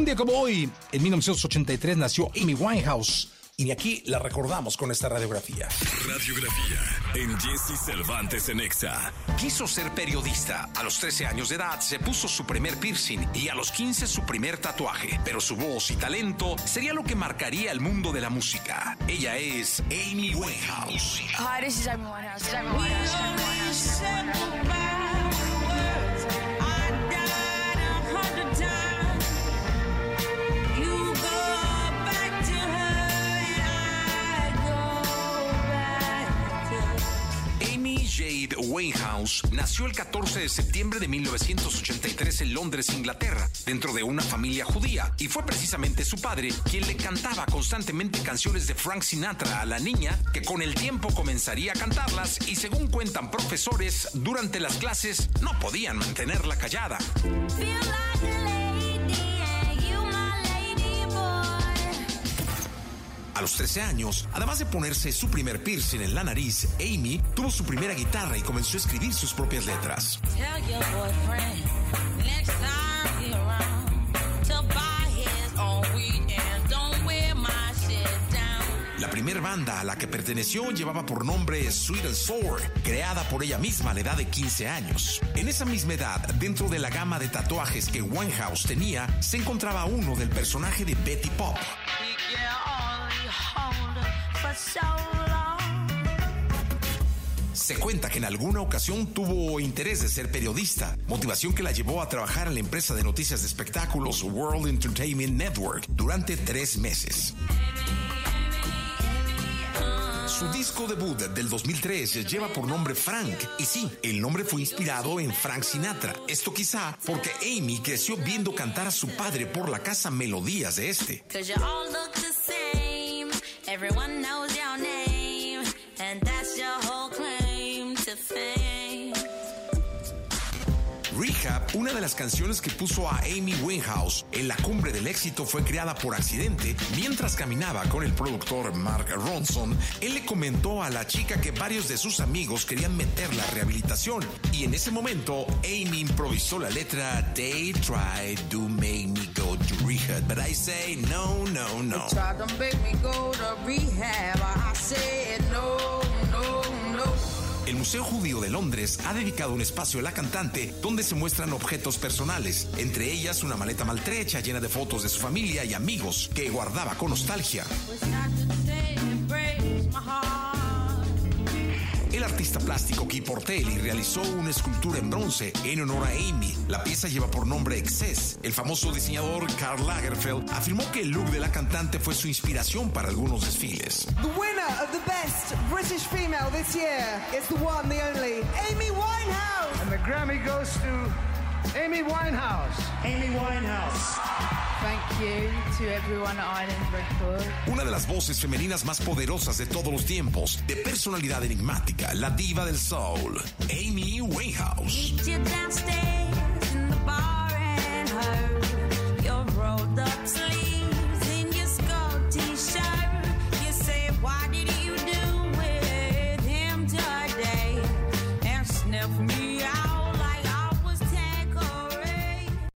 Un día como hoy, en 1983, nació Amy Winehouse. Y aquí la recordamos con esta radiografía. Radiografía en Jesse Cervantes en Exa. Quiso ser periodista. A los 13 años de edad se puso su primer piercing y a los 15 su primer tatuaje. Pero su voz y talento sería lo que marcaría el mundo de la música. Ella es Amy Winehouse. Hi, this is Amy Winehouse. This is Amy Winehouse. Amy Winehouse. Nació el 14 de septiembre de 1983 en Londres, Inglaterra, dentro de una familia judía, y fue precisamente su padre quien le cantaba constantemente canciones de Frank Sinatra a la niña, que con el tiempo comenzaría a cantarlas y según cuentan profesores, durante las clases no podían mantenerla callada. A los 13 años, además de ponerse su primer piercing en la nariz, Amy tuvo su primera guitarra y comenzó a escribir sus propias letras. La primera banda a la que perteneció llevaba por nombre Sweet and Sour, creada por ella misma a la edad de 15 años. En esa misma edad, dentro de la gama de tatuajes que Winehouse tenía, se encontraba uno del personaje de Betty Pop. Se cuenta que en alguna ocasión tuvo interés de ser periodista, motivación que la llevó a trabajar en la empresa de noticias de espectáculos World Entertainment Network durante tres meses. Su disco debut del 2003 lleva por nombre Frank, y sí, el nombre fue inspirado en Frank Sinatra. Esto quizá porque Amy creció viendo cantar a su padre por la casa melodías de este. Everyone knows your name, una de las canciones que puso a Amy Winehouse en la cumbre del éxito, fue creada por accidente. Mientras caminaba con el productor Mark Ronson, él le comentó a la chica que varios de sus amigos querían meterla a rehabilitación. Y en ese momento, Amy improvisó la letra They tried to make me go to rehab, but I say no, no, no. Make me go to rehab, I. El Museo Judío de Londres ha dedicado un espacio a la cantante donde se muestran objetos personales, entre ellas una maleta maltrecha llena de fotos de su familia y amigos que guardaba con nostalgia. Artista plástico Guy Portelli realizó una escultura en bronce en honor a Amy. La pieza lleva por nombre Excess. El famoso diseñador Karl Lagerfeld afirmó que el look de la cantante fue su inspiración para algunos desfiles. The winner of the best British female this year is the one, the only, Amy Winehouse. And the Grammy goes to Amy Winehouse. Amy Winehouse. Thank you to everyone at Island Record. Una de las voces femeninas más poderosas de todos los tiempos, de personalidad enigmática, la diva del soul, Amy Winehouse.